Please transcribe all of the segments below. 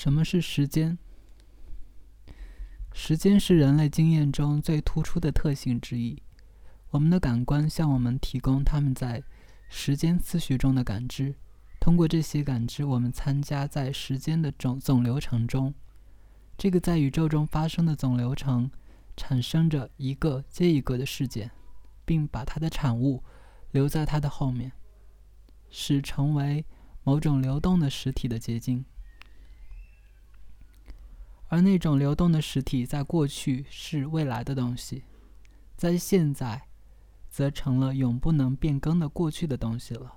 什么是时间？时间是人类经验中最突出的特性之一。我们的感官向我们提供他们在时间次序中的感知，通过这些感知，我们参加在时间的总总流程中。这个在宇宙中发生的总流程，产生着一个接一个的事件，并把它的产物留在它的后面，使成为某种流动的实体的结晶。而那种流动的实体，在过去是未来的东西，在现在，则成了永不能变更的过去的东西了。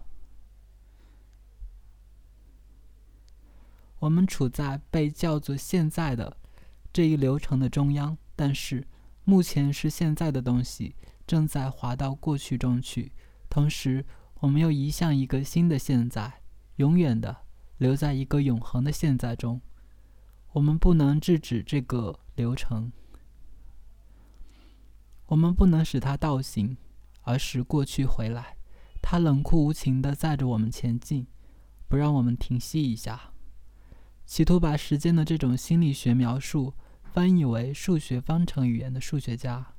我们处在被叫做“现在”的这一流程的中央，但是目前是现在的东西正在滑到过去中去，同时我们又移向一个新的现在，永远的留在一个永恒的现在中。我们不能制止这个流程，我们不能使它倒行，而使过去回来。它冷酷无情地载着我们前进，不让我们停息一下。企图把时间的这种心理学描述翻译为数学方程语言的数学家，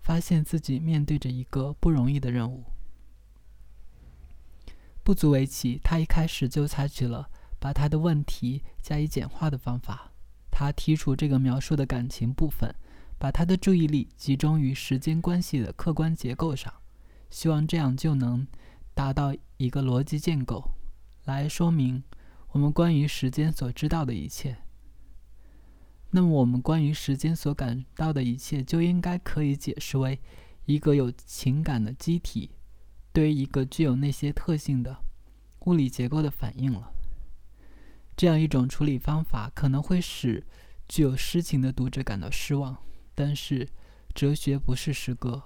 发现自己面对着一个不容易的任务。不足为奇，他一开始就采取了。把他的问题加以简化的方法，他剔除这个描述的感情部分，把他的注意力集中于时间关系的客观结构上，希望这样就能达到一个逻辑建构，来说明我们关于时间所知道的一切。那么，我们关于时间所感到的一切，就应该可以解释为一个有情感的机体对于一个具有那些特性的物理结构的反应了。这样一种处理方法可能会使具有诗情的读者感到失望，但是哲学不是诗歌，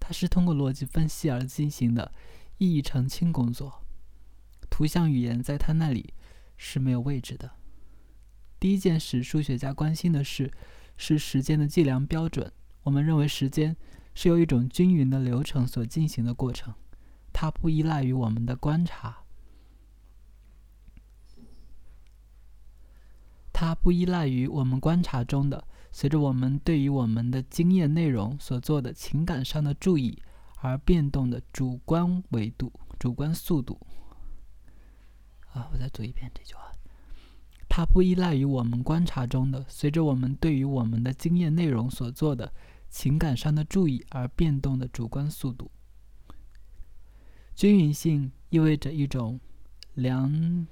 它是通过逻辑分析而进行的意义澄清工作。图像语言在他那里是没有位置的。第一件事，数学家关心的是是时间的计量标准。我们认为时间是由一种均匀的流程所进行的过程，它不依赖于我们的观察。它不依赖于我们观察中的随着我们对于我们的经验内容所做的情感上的注意而变动的主观维度、主观速度。啊，我再读一遍这句话。它不依赖于我们观察中的随着我们对于我们的经验内容所做的情感上的注意而变动的主观速度。均匀性意味着一种良。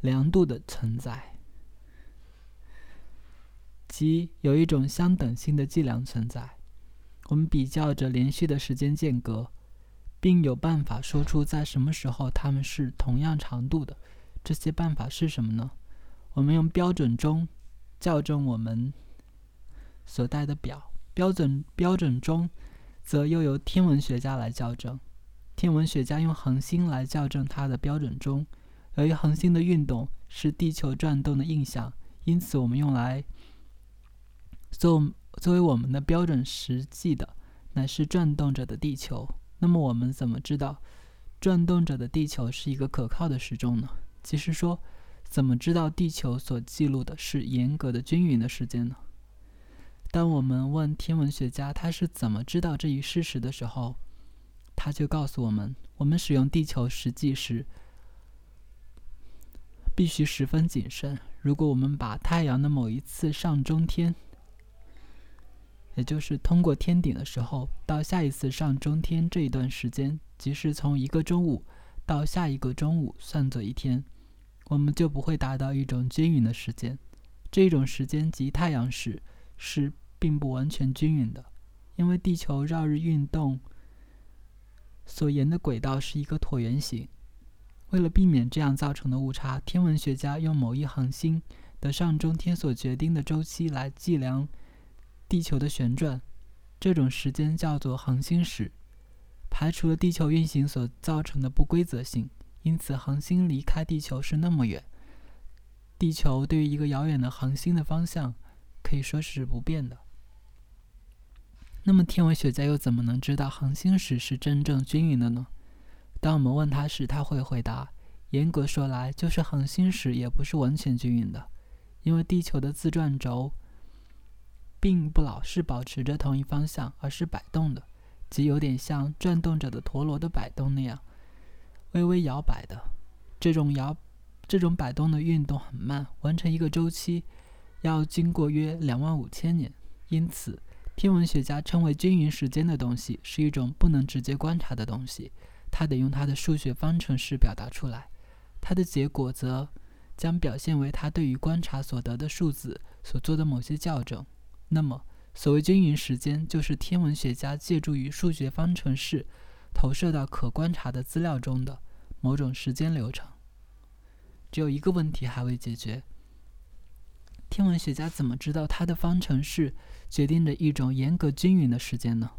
量度的存在，即有一种相等性的计量存在。我们比较着连续的时间间隔，并有办法说出在什么时候它们是同样长度的。这些办法是什么呢？我们用标准钟校正我们所带的表，标准标准钟则又由天文学家来校正。天文学家用恒星来校正它的标准钟。由于恒星的运动是地球转动的印象，因此我们用来作作为我们的标准实际的乃是转动着的地球。那么我们怎么知道转动着的地球是一个可靠的时钟呢？其实说，怎么知道地球所记录的是严格的均匀的时间呢？当我们问天文学家他是怎么知道这一事实的时候，他就告诉我们：我们使用地球实际时。必须十分谨慎。如果我们把太阳的某一次上中天，也就是通过天顶的时候，到下一次上中天这一段时间，即是从一个中午到下一个中午算作一天，我们就不会达到一种均匀的时间。这种时间即太阳时是并不完全均匀的，因为地球绕日运动所沿的轨道是一个椭圆形。为了避免这样造成的误差，天文学家用某一恒星的上中天所决定的周期来计量地球的旋转，这种时间叫做恒星时，排除了地球运行所造成的不规则性。因此，恒星离开地球是那么远，地球对于一个遥远的恒星的方向可以说是不变的。那么，天文学家又怎么能知道恒星时是真正均匀的呢？当我们问他时，他会回答：“严格说来，就是恒星时也不是完全均匀的，因为地球的自转轴并不老是保持着同一方向，而是摆动的，即有点像转动着的陀螺的摆动那样，微微摇摆的。这种摇，这种摆动的运动很慢，完成一个周期要经过约两万五千年。因此，天文学家称为均匀时间的东西是一种不能直接观察的东西，他得用他的数学方程式表达出来。它的结果则将表现为他对于观察所得的数字所做的某些校正。那么，所谓均匀时间，就是天文学家借助于数学方程式投射到可观察的资料中的某种时间流程。只有一个问题还未解决：天文学家怎么知道他的方程式决定着一种严格均匀的时间呢？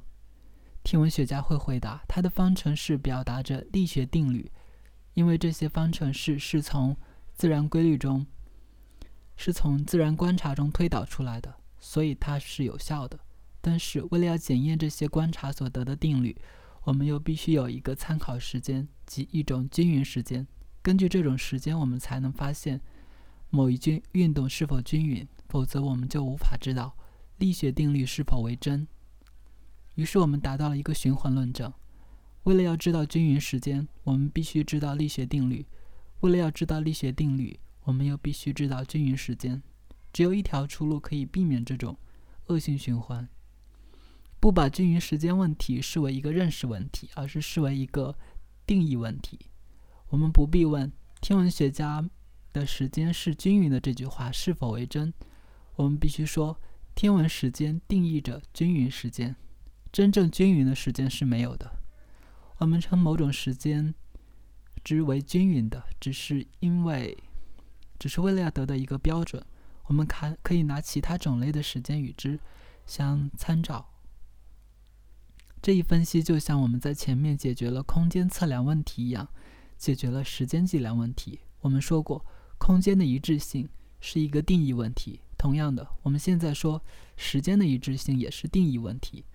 天文学家会回答：他的方程式表达着力学定律。因为这些方程式是从自然规律中，是从自然观察中推导出来的，所以它是有效的。但是，为了要检验这些观察所得的定律，我们又必须有一个参考时间，即一种均匀时间。根据这种时间，我们才能发现某一均运动是否均匀，否则我们就无法知道力学定律是否为真。于是，我们达到了一个循环论证。为了要知道均匀时间，我们必须知道力学定律；为了要知道力学定律，我们又必须知道均匀时间。只有一条出路可以避免这种恶性循环：不把均匀时间问题视为一个认识问题，而是视为一个定义问题。我们不必问“天文学家的时间是均匀的”这句话是否为真，我们必须说“天文时间定义着均匀时间”。真正均匀的时间是没有的。我们称某种时间之为均匀的，只是因为，只是为了要得到一个标准。我们看可以拿其他种类的时间与之相参照。这一分析就像我们在前面解决了空间测量问题一样，解决了时间计量问题。我们说过，空间的一致性是一个定义问题。同样的，我们现在说时间的一致性也是定义问题。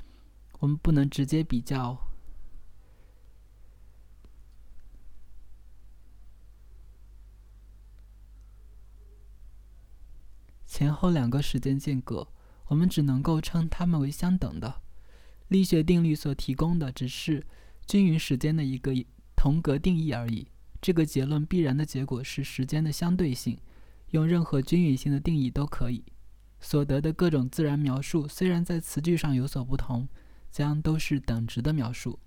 我们不能直接比较。前后两个时间间隔，我们只能够称它们为相等的。力学定律所提供的只是均匀时间的一个同格定义而已。这个结论必然的结果是时间的相对性，用任何均匀性的定义都可以。所得的各种自然描述虽然在词句上有所不同，将都是等值的描述。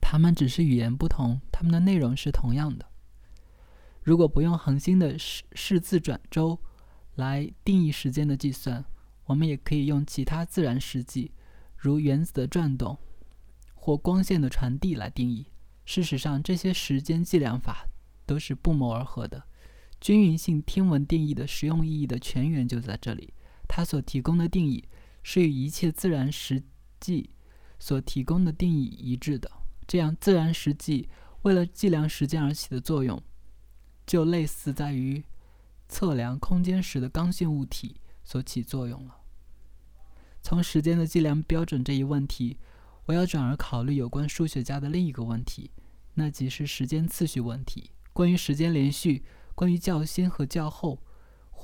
它们只是语言不同，它们的内容是同样的。如果不用恒星的视视自转周，来定义时间的计算，我们也可以用其他自然实际，如原子的转动或光线的传递来定义。事实上，这些时间计量法都是不谋而合的。均匀性天文定义的实用意义的泉源就在这里，它所提供的定义是与一切自然实际所提供的定义一致的。这样，自然实际为了计量时间而起的作用，就类似在于。测量空间时的刚性物体所起作用了。从时间的计量标准这一问题，我要转而考虑有关数学家的另一个问题，那即是时间次序问题。关于时间连续，关于较先和较后，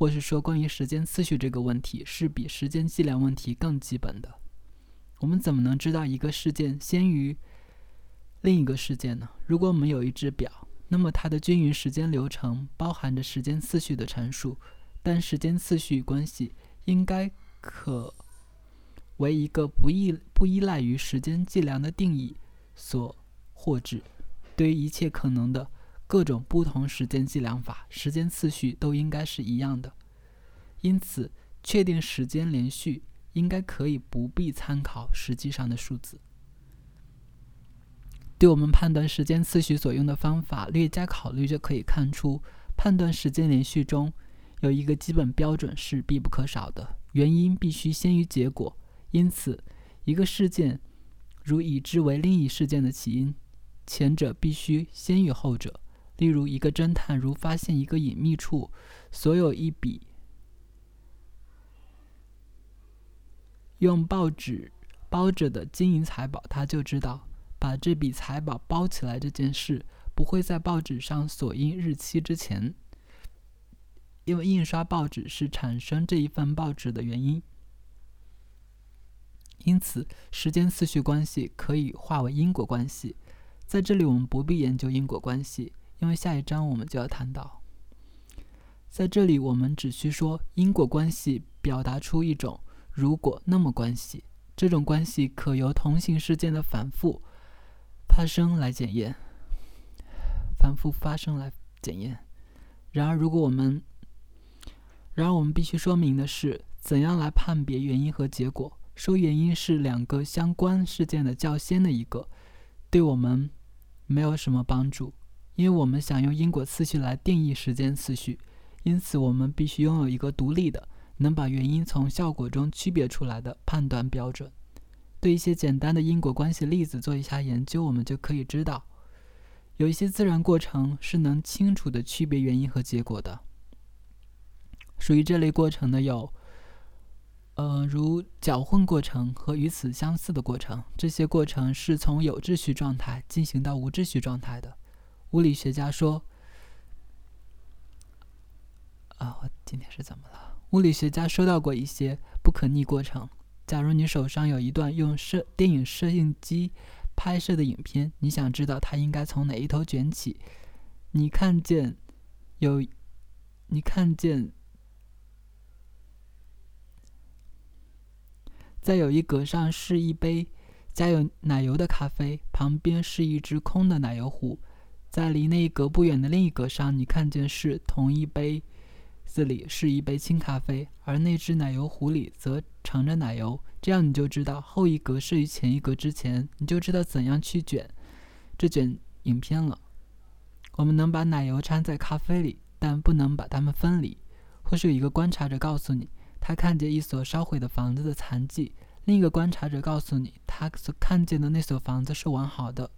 或是说关于时间次序这个问题，是比时间计量问题更基本的。我们怎么能知道一个事件先于另一个事件呢？如果我们有一只表。那么它的均匀时间流程包含着时间次序的阐述，但时间次序关系应该可为一个不依不依赖于时间计量的定义所获知。对于一切可能的各种不同时间计量法，时间次序都应该是一样的。因此，确定时间连续应该可以不必参考实际上的数字。对我们判断时间次序所用的方法略加考虑，就可以看出，判断时间连续中有一个基本标准是必不可少的：原因必须先于结果。因此，一个事件如已知为另一事件的起因，前者必须先于后者。例如，一个侦探如发现一个隐秘处，所有一笔用报纸包着的金银财宝，他就知道。把这笔财宝包起来这件事，不会在报纸上锁印日期之前，因为印刷报纸是产生这一份报纸的原因。因此，时间次序关系可以化为因果关系。在这里，我们不必研究因果关系，因为下一章我们就要谈到。在这里，我们只需说因果关系表达出一种“如果那么”关系。这种关系可由同行事件的反复发生来检验，反复发生来检验。然而，如果我们，然而我们必须说明的是，怎样来判别原因和结果。说原因是两个相关事件的较先的一个，对我们没有什么帮助，因为我们想用因果次序来定义时间次序，因此我们必须拥有一个独立的、能把原因从效果中区别出来的判断标准。对一些简单的因果关系例子做一下研究，我们就可以知道，有一些自然过程是能清楚的区别原因和结果的。属于这类过程的有。呃，如搅混过程和与此相似的过程，这些过程是从有秩序状态进行到无秩序状态的。物理学家说：“啊，我今天是怎么了？”物理学家收到过一些不可逆过程。假如你手上有一段用摄电影摄影机拍摄的影片，你想知道它应该从哪一头卷起，你看见有，你看见。在有一格上是一杯加有奶油的咖啡，旁边是一只空的奶油壶。在离那一格不远的另一格上，你看见是同一杯子里是一杯清咖啡，而那只奶油壶里则盛着奶油。这样你就知道后一格是于前一格之前，你就知道怎样去卷这卷影片了。我们能把奶油掺在咖啡里，但不能把它们分离。或是有一个观察者告诉你。他看见一所烧毁的房子的残迹，另一个观察者告诉你，他所看见的那所房子是完好的，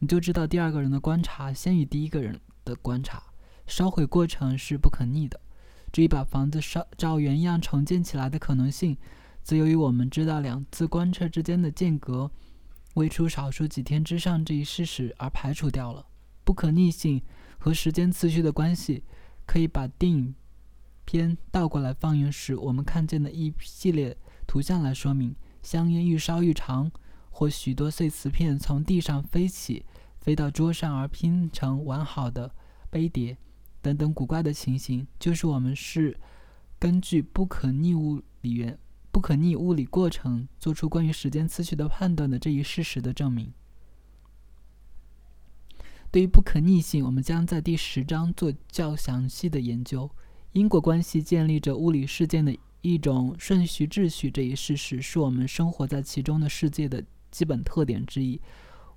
你就知道第二个人的观察先于第一个人的观察。烧毁过程是不可逆的，至于把房子烧照原样重建起来的可能性，则由于我们知道两次观测之间的间隔未出少数几天之上这一事实而排除掉了。不可逆性和时间次序的关系，可以把电影。片倒过来放映时，我们看见的一系列图像来说明香烟愈烧愈长，或许多碎瓷片从地上飞起，飞到桌上而拼成完好的杯碟，等等古怪的情形，就是我们是根据不可逆物理原不可逆物理过程做出关于时间次序的判断的这一事实的证明。对于不可逆性，我们将在第十章做较详细的研究。因果关系建立着物理事件的一种顺序秩序，这一事实是我们生活在其中的世界的基本特点之一。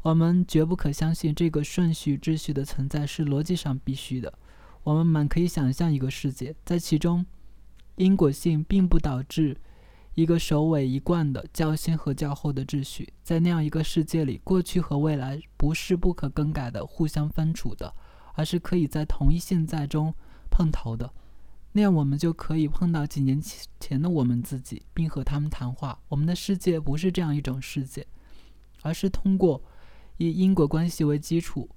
我们绝不可相信这个顺序秩序的存在是逻辑上必须的。我们满可以想象一个世界，在其中因果性并不导致一个首尾一贯的较先和较后的秩序。在那样一个世界里，过去和未来不是不可更改的、互相分处的，而是可以在同一现在中碰头的。那样，我们就可以碰到几年前的我们自己，并和他们谈话。我们的世界不是这样一种世界，而是通过以因果关系为基础，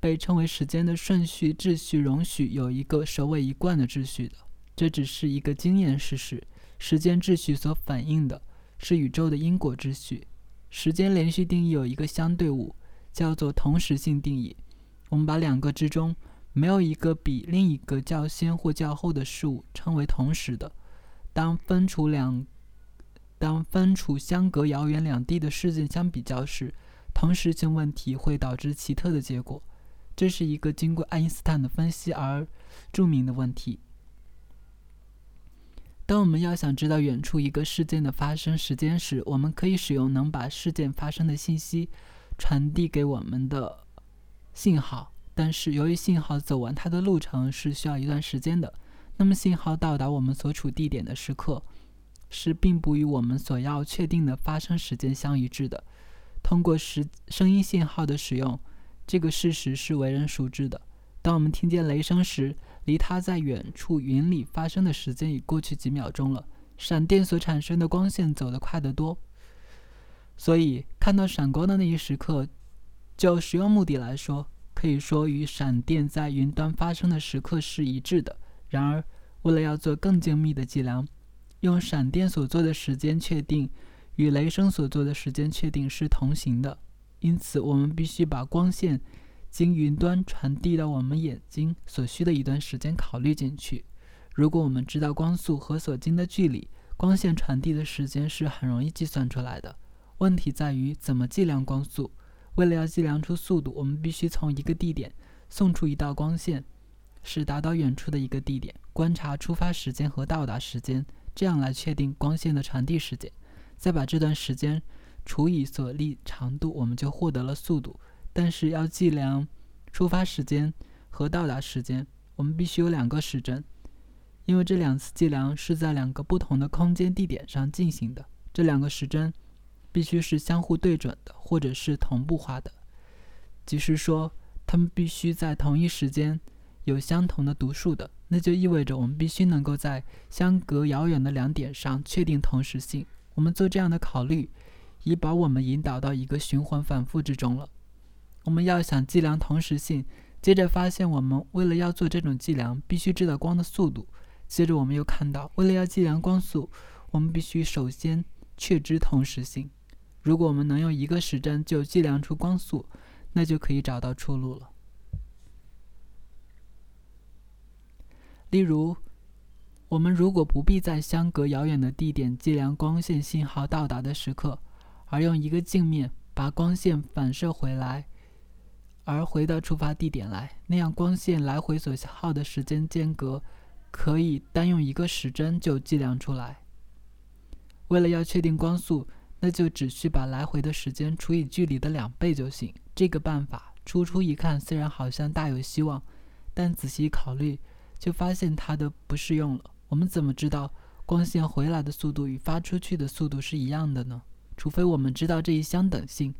被称为时间的顺序秩序，容许有一个首尾一贯的秩序的。这只是一个经验事实。时间秩序所反映的是宇宙的因果秩序。时间连续定义有一个相对物，叫做同时性定义。我们把两个之中。没有一个比另一个较先或较后的事物称为同时的。当分处两，当分处相隔遥远两地的事件相比较时，同时性问题会导致奇特的结果。这是一个经过爱因斯坦的分析而著名的问题。当我们要想知道远处一个事件的发生时间时，我们可以使用能把事件发生的信息传递给我们的信号。但是，由于信号走完它的路程是需要一段时间的，那么信号到达我们所处地点的时刻，是并不与我们所要确定的发生时间相一致的。通过时声音信号的使用，这个事实是为人熟知的。当我们听见雷声时，离它在远处云里发生的时间已过去几秒钟了。闪电所产生的光线走得快得多，所以看到闪光的那一时刻，就实用目的来说。可以说与闪电在云端发生的时刻是一致的。然而，为了要做更精密的计量，用闪电所做的时间确定与雷声所做的时间确定是同行的。因此，我们必须把光线经云端传递到我们眼睛所需的一段时间考虑进去。如果我们知道光速和所经的距离，光线传递的时间是很容易计算出来的。问题在于怎么计量光速。为了要计量出速度，我们必须从一个地点送出一道光线，使达到远处的一个地点，观察出发时间和到达时间，这样来确定光线的传递时间。再把这段时间除以所历长度，我们就获得了速度。但是要计量出发时间和到达时间，我们必须有两个时针，因为这两次计量是在两个不同的空间地点上进行的。这两个时针。必须是相互对准的，或者是同步化的，即是说，它们必须在同一时间有相同的读数的。那就意味着我们必须能够在相隔遥远的两点上确定同时性。我们做这样的考虑，已把我们引导到一个循环反复之中了。我们要想计量同时性，接着发现我们为了要做这种计量，必须知道光的速度。接着我们又看到，为了要计量光速，我们必须首先确知同时性。如果我们能用一个时针就计量出光速，那就可以找到出路了。例如，我们如果不必在相隔遥远的地点计量光线信号到达的时刻，而用一个镜面把光线反射回来，而回到出发地点来，那样光线来回所耗的时间间隔，可以单用一个时针就计量出来。为了要确定光速。那就只需把来回的时间除以距离的两倍就行。这个办法初初一看虽然好像大有希望，但仔细考虑就发现它的不适用了。我们怎么知道光线回来的速度与发出去的速度是一样的呢？除非我们知道这一相等性，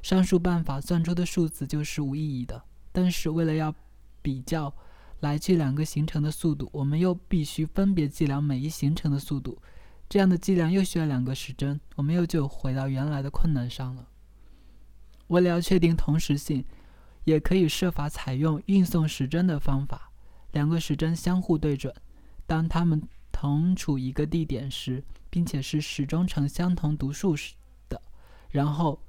上述办法算出的数字就是无意义的。但是为了要比较来去两个行程的速度，我们又必须分别计量每一行程的速度。这样的计量又需要两个时针，我们又就回到原来的困难上了。为了要确定同时性，也可以设法采用运送时针的方法，两个时针相互对准，当它们同处一个地点时，并且是始终呈相同读数时的，然后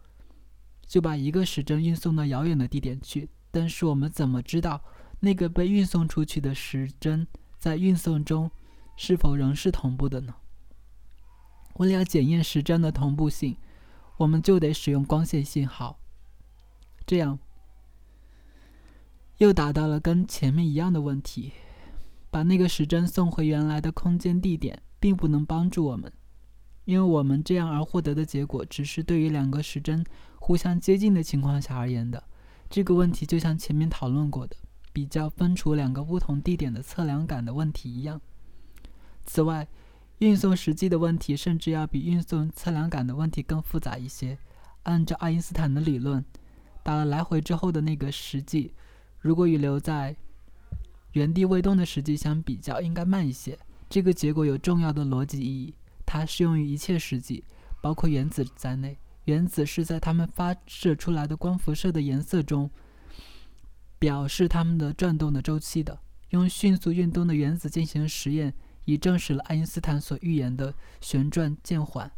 就把一个时针运送到遥远的地点去。但是我们怎么知道那个被运送出去的时针在运送中是否仍是同步的呢？为了检验时针的同步性，我们就得使用光线信号。这样又达到了跟前面一样的问题：把那个时针送回原来的空间地点，并不能帮助我们，因为我们这样而获得的结果，只是对于两个时针互相接近的情况下而言的。这个问题就像前面讨论过的比较分除两个不同地点的测量感的问题一样。此外，运送时际的问题甚至要比运送测量感的问题更复杂一些。按照爱因斯坦的理论，打了来回之后的那个时际，如果与留在原地未动的时际相比较，应该慢一些。这个结果有重要的逻辑意义，它适用于一切时际，包括原子在内。原子是在它们发射出来的光辐射的颜色中表示它们的转动的周期的。用迅速运动的原子进行实验。已证实了爱因斯坦所预言的旋转渐缓。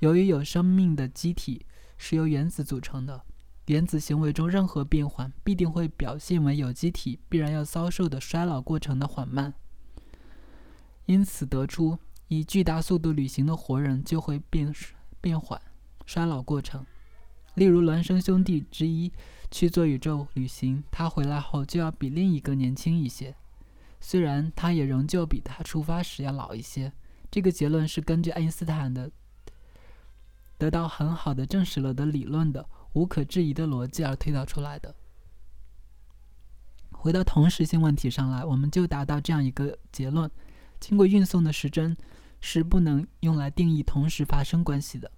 由于有生命的机体是由原子组成的，原子行为中任何变缓必定会表现为有机体必然要遭受的衰老过程的缓慢。因此得出，以巨大速度旅行的活人就会变变缓衰老过程。例如，孪生兄弟之一去做宇宙旅行，他回来后就要比另一个年轻一些。虽然他也仍旧比他出发时要老一些，这个结论是根据爱因斯坦的得到很好的证实了的理论的无可置疑的逻辑而推导出来的。回到同时性问题上来，我们就达到这样一个结论：经过运送的时针是不能用来定义同时发生关系的，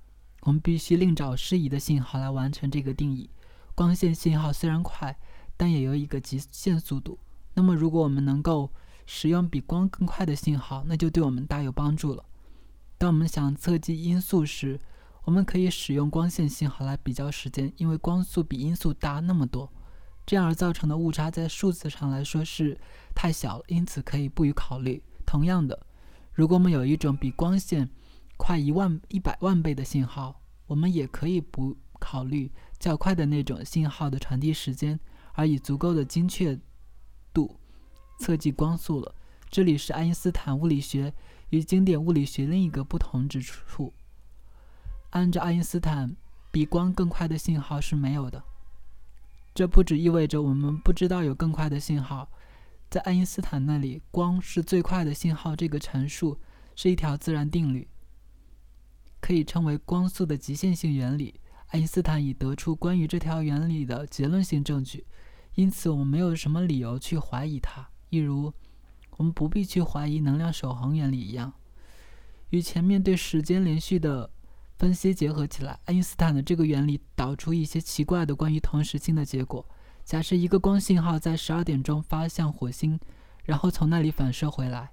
我们必须另找适宜的信号来完成这个定义。光线信号虽然快，但也有一个极限速度。那么，如果我们能够使用比光更快的信号，那就对我们大有帮助了。当我们想测计音速时，我们可以使用光线信号来比较时间，因为光速比音速大那么多。这样而造成的误差在数字上来说是太小了，因此可以不予考虑。同样的，如果我们有一种比光线快一万一百万倍的信号，我们也可以不考虑较快的那种信号的传递时间，而以足够的精确度测计光速了。这里是爱因斯坦物理学与经典物理学另一个不同之处。按照爱因斯坦，比光更快的信号是没有的。这不只意味着我们不知道有更快的信号，在爱因斯坦那里，光是最快的信号这个陈述是一条自然定律，可以称为光速的极限性原理。爱因斯坦已得出关于这条原理的结论性证据，因此我们没有什么理由去怀疑它。一如我们不必去怀疑能量守恒原理一样，与前面对时间连续的分析结合起来，爱因斯坦的这个原理导出一些奇怪的关于同时性的结果。假设一个光信号在十二点钟发向火星，然后从那里反射回来，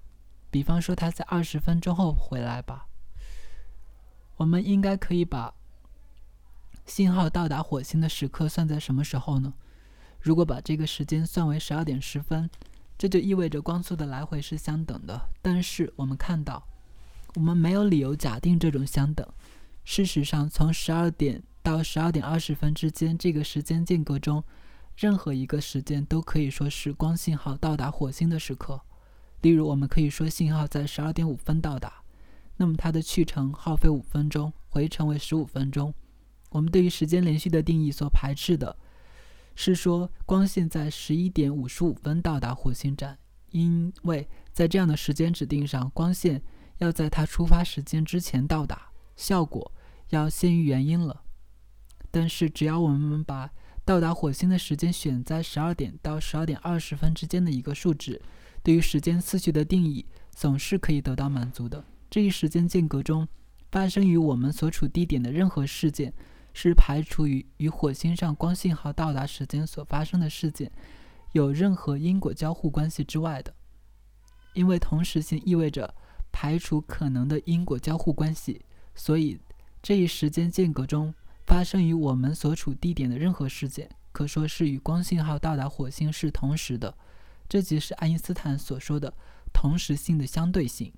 比方说它在二十分钟后回来吧，我们应该可以把信号到达火星的时刻算在什么时候呢？如果把这个时间算为十二点十分。这就意味着光速的来回是相等的，但是我们看到，我们没有理由假定这种相等。事实上，从十二点到十二点二十分之间这个时间间隔中，任何一个时间都可以说是光信号到达火星的时刻。例如，我们可以说信号在十二点五分到达，那么它的去程耗费五分钟，回程为十五分钟。我们对于时间连续的定义所排斥的。是说，光线在十一点五十五分到达火星站，因为在这样的时间指定上，光线要在它出发时间之前到达，效果要先于原因了。但是，只要我们把到达火星的时间选在十二点到十二点二十分之间的一个数值，对于时间次序的定义总是可以得到满足的。这一时间间隔中发生于我们所处地点的任何事件。是排除于与火星上光信号到达时间所发生的事件有任何因果交互关系之外的，因为同时性意味着排除可能的因果交互关系，所以这一时间间隔中发生于我们所处地点的任何事件，可说是与光信号到达火星是同时的。这即是爱因斯坦所说的同时性的相对性。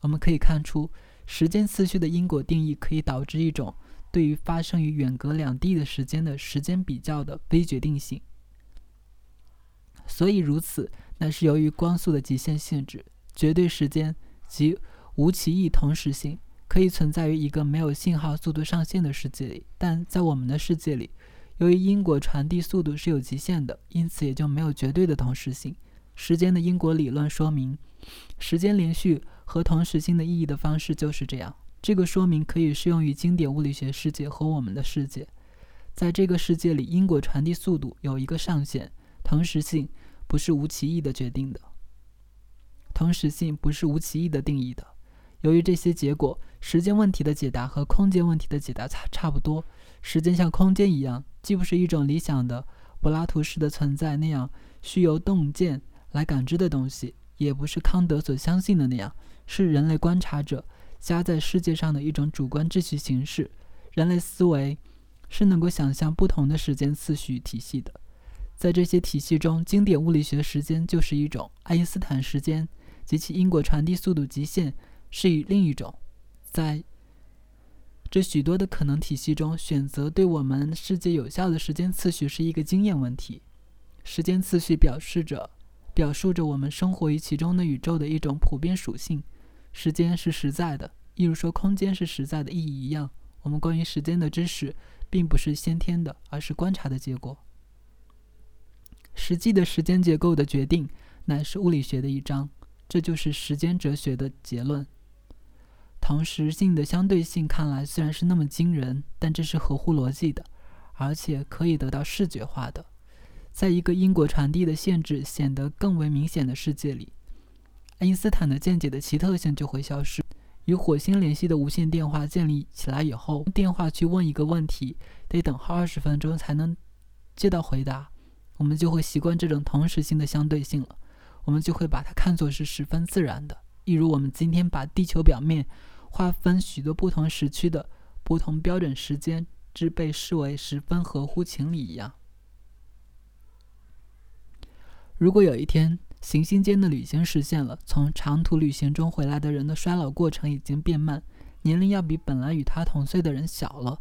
我们可以看出，时间次序的因果定义可以导致一种。对于发生于远隔两地的时间的时间比较的非决定性，所以如此，那是由于光速的极限性质，绝对时间及无歧义同时性可以存在于一个没有信号速度上限的世界里，但在我们的世界里，由于因果传递速度是有极限的，因此也就没有绝对的同时性。时间的因果理论说明，时间连续和同时性的意义的方式就是这样。这个说明可以适用于经典物理学世界和我们的世界。在这个世界里，因果传递速度有一个上限，同时性不是无歧义的决定的。同时性不是无歧义的定义的。由于这些结果，时间问题的解答和空间问题的解答差差不多。时间像空间一样，既不是一种理想的柏拉图式的存在那样需由洞见来感知的东西，也不是康德所相信的那样是人类观察者。加在世界上的一种主观秩序形式，人类思维是能够想象不同的时间次序体系的。在这些体系中，经典物理学时间就是一种，爱因斯坦时间及其因果传递速度极限是以另一种。在这许多的可能体系中，选择对我们世界有效的时间次序是一个经验问题。时间次序表示着、表述着我们生活于其中的宇宙的一种普遍属性。时间是实在的，一如说空间是实在的意义一样。我们关于时间的知识，并不是先天的，而是观察的结果。实际的时间结构的决定，乃是物理学的一章。这就是时间哲学的结论。同时性的相对性看来虽然是那么惊人，但这是合乎逻辑的，而且可以得到视觉化的。在一个因果传递的限制显得更为明显的世界里。爱因斯坦的见解的奇特性就会消失。与火星联系的无线电话建立起来以后，电话去问一个问题，得等候二十分钟才能接到回答。我们就会习惯这种同时性的相对性了，我们就会把它看作是十分自然的。一如我们今天把地球表面划分许多不同时区的不同标准时间之被视为十分合乎情理一样。如果有一天行星间的旅行实现了，从长途旅行中回来的人的衰老过程已经变慢，年龄要比本来与他同岁的人小了，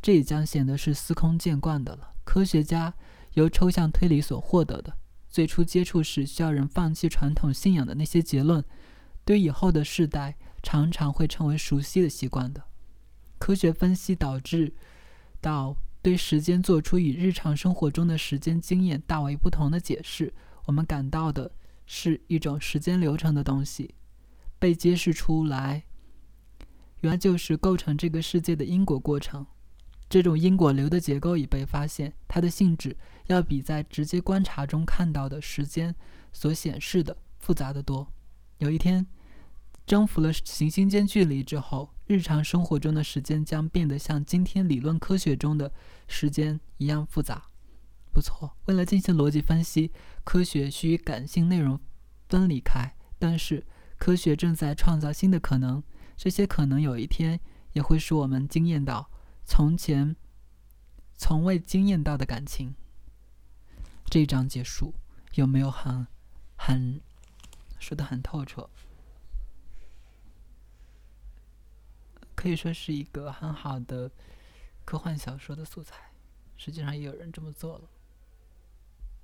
这也将显得是司空见惯的了。科学家由抽象推理所获得的最初接触时需要人放弃传统信仰的那些结论，对以后的世代常常会成为熟悉的习惯的。科学分析导致到对时间做出与日常生活中的时间经验大为不同的解释。我们感到的是一种时间流程的东西被揭示出来，原来就是构成这个世界的因果过程。这种因果流的结构已被发现，它的性质要比在直接观察中看到的时间所显示的复杂的多。有一天，征服了行星间距离之后，日常生活中的时间将变得像今天理论科学中的时间一样复杂。不错，为了进行逻辑分析，科学需与感性内容分离开。但是，科学正在创造新的可能，这些可能有一天也会使我们惊艳到从前从未惊艳到的感情。这一章结束，有没有很很说的很透彻？可以说是一个很好的科幻小说的素材。实际上，也有人这么做了。